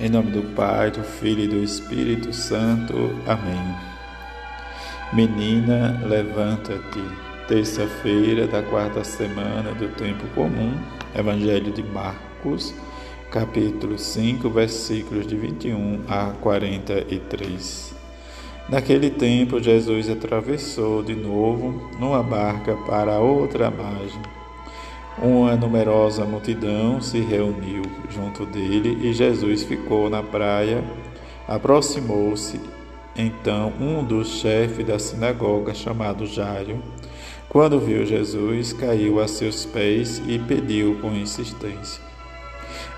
Em nome do Pai, do Filho e do Espírito Santo. Amém. Menina, levanta-te. Terça-feira da quarta semana do tempo comum. Evangelho de Marcos, capítulo 5, versículos de 21 a 43. Naquele tempo, Jesus atravessou de novo numa barca para outra margem uma numerosa multidão se reuniu junto dele e Jesus ficou na praia. Aproximou-se então um dos chefes da sinagoga, chamado Jairo. Quando viu Jesus, caiu a seus pés e pediu com insistência: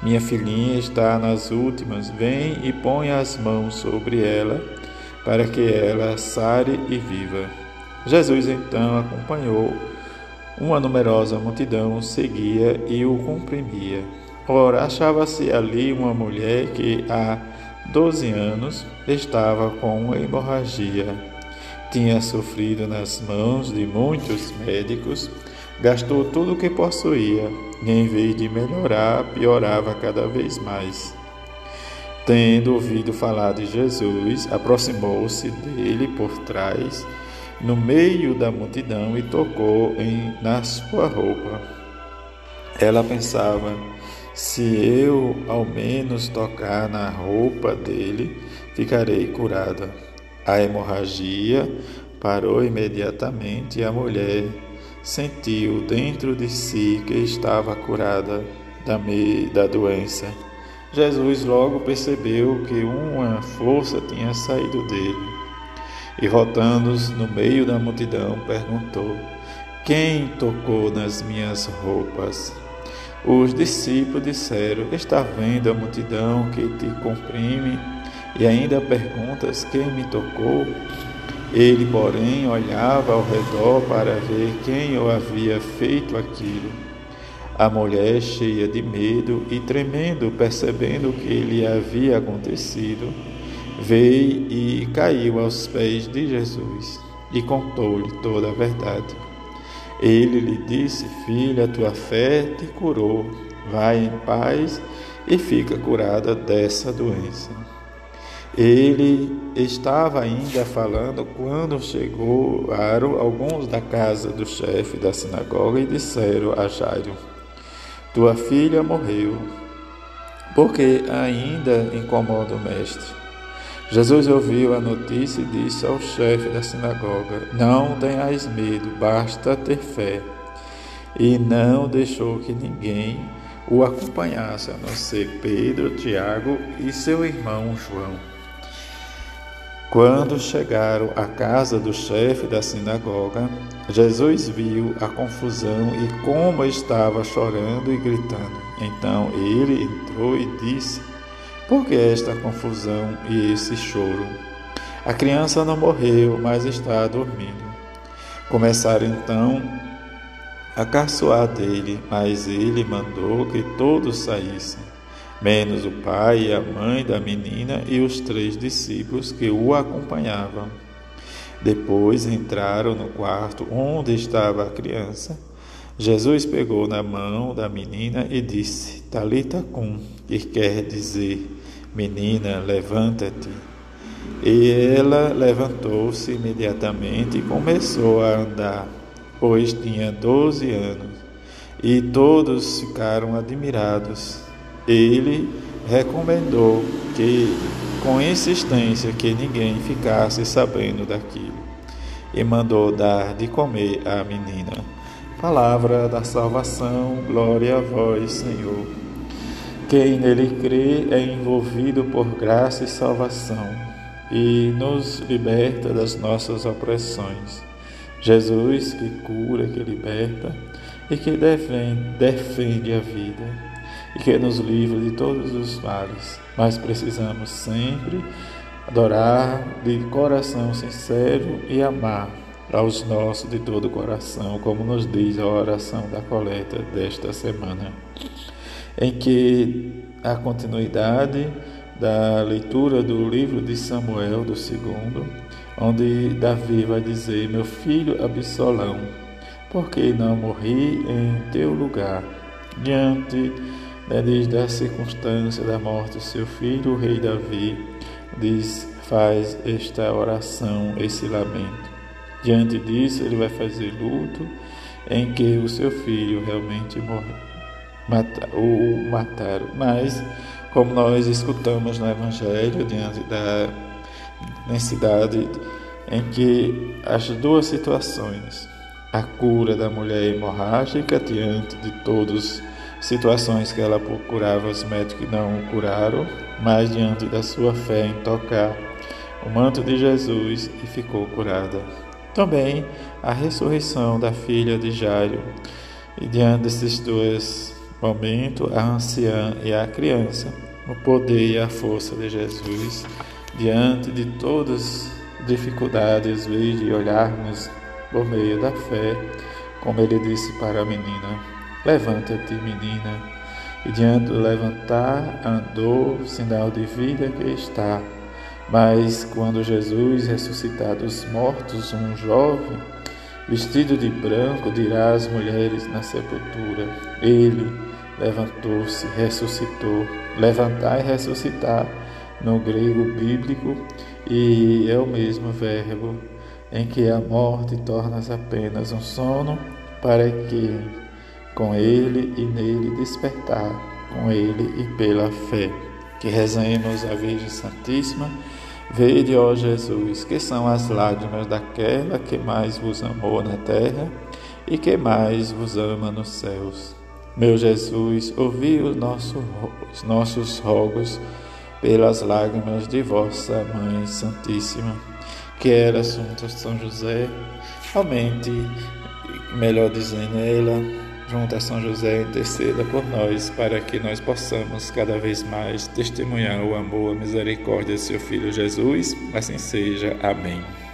Minha filhinha está nas últimas, vem e põe as mãos sobre ela, para que ela sare e viva. Jesus então acompanhou uma numerosa multidão seguia e o comprimia. Ora, achava-se ali uma mulher que há doze anos estava com uma hemorragia. Tinha sofrido nas mãos de muitos médicos, gastou tudo o que possuía, e em vez de melhorar, piorava cada vez mais. Tendo ouvido falar de Jesus, aproximou-se dele por trás no meio da multidão e tocou em, na sua roupa. Ela pensava: se eu ao menos tocar na roupa dele, ficarei curada. A hemorragia parou imediatamente e a mulher sentiu dentro de si que estava curada da, da doença. Jesus logo percebeu que uma força tinha saído dele e, rotando no meio da multidão, perguntou: Quem tocou nas minhas roupas? Os discípulos disseram: Está vendo a multidão que te comprime e ainda perguntas quem me tocou? Ele, porém, olhava ao redor para ver quem o havia feito aquilo. A mulher, cheia de medo e tremendo, percebendo o que lhe havia acontecido, veio e caiu aos pés de Jesus e contou-lhe toda a verdade. Ele lhe disse: Filha, tua fé te curou. Vai em paz e fica curada dessa doença. Ele estava ainda falando quando chegaram alguns da casa do chefe da sinagoga e disseram a Jairo: Tua filha morreu, porque ainda incomoda o mestre. Jesus ouviu a notícia e disse ao chefe da sinagoga: Não tenhais medo, basta ter fé. E não deixou que ninguém o acompanhasse, a não ser Pedro, Tiago e seu irmão João. Quando chegaram à casa do chefe da sinagoga, Jesus viu a confusão e como estava chorando e gritando. Então ele entrou e disse: por que esta confusão e esse choro? A criança não morreu, mas está dormindo. Começaram então a caçoar dele, mas ele mandou que todos saíssem, menos o pai e a mãe da menina e os três discípulos que o acompanhavam. Depois entraram no quarto onde estava a criança. Jesus pegou na mão da menina e disse: Talita cum, que quer dizer: Menina, levanta-te. E ela levantou-se imediatamente e começou a andar, pois tinha doze anos. E todos ficaram admirados. Ele recomendou que, com insistência, que ninguém ficasse sabendo daquilo, e mandou dar de comer à menina. Palavra da salvação, glória a vós, Senhor. Quem nele crê é envolvido por graça e salvação e nos liberta das nossas opressões. Jesus que cura, que liberta e que defende, a vida e que nos livra de todos os males. Mas precisamos sempre adorar de coração sincero e amar aos nossos de todo o coração, como nos diz a oração da coleta desta semana em que a continuidade da leitura do livro de Samuel, do segundo, onde Davi vai dizer: Meu filho Absalão, por que não morri em teu lugar? Diante né, desde a circunstância da morte do seu filho, o rei Davi, diz, faz esta oração, esse lamento. Diante disso, ele vai fazer luto em que o seu filho realmente morreu, o mataram. Mas, como nós escutamos no Evangelho, diante da necessidade em que as duas situações, a cura da mulher hemorrágica diante de todas situações que ela procurava, os médicos não o curaram, mas diante da sua fé em tocar o manto de Jesus e ficou curada. Também a ressurreição da filha de Jairo. E diante desses dois momentos, a anciã e a criança, o poder e a força de Jesus, diante de todas as dificuldades, vezes de olharmos por meio da fé, como ele disse para a menina: Levanta-te, menina. E diante do levantar, andou, sinal de vida que está. Mas quando Jesus ressuscitar dos mortos, um jovem, vestido de branco, dirá às mulheres na sepultura: Ele levantou-se, ressuscitou. Levantar e ressuscitar no grego bíblico e é o mesmo verbo em que a morte torna-se apenas um sono para que com ele e nele despertar com ele e pela fé. Que rezemos a Virgem Santíssima Vede, ó Jesus, que são as lágrimas daquela que mais vos amou na terra e que mais vos ama nos céus. Meu Jesus, ouvi os nossos, os nossos rogos pelas lágrimas de vossa Mãe Santíssima, que era Assunta São José, aumente, melhor dizendo, ela junto a São José, interceda por nós, para que nós possamos cada vez mais testemunhar o amor, a misericórdia de seu Filho Jesus. Assim seja. Amém.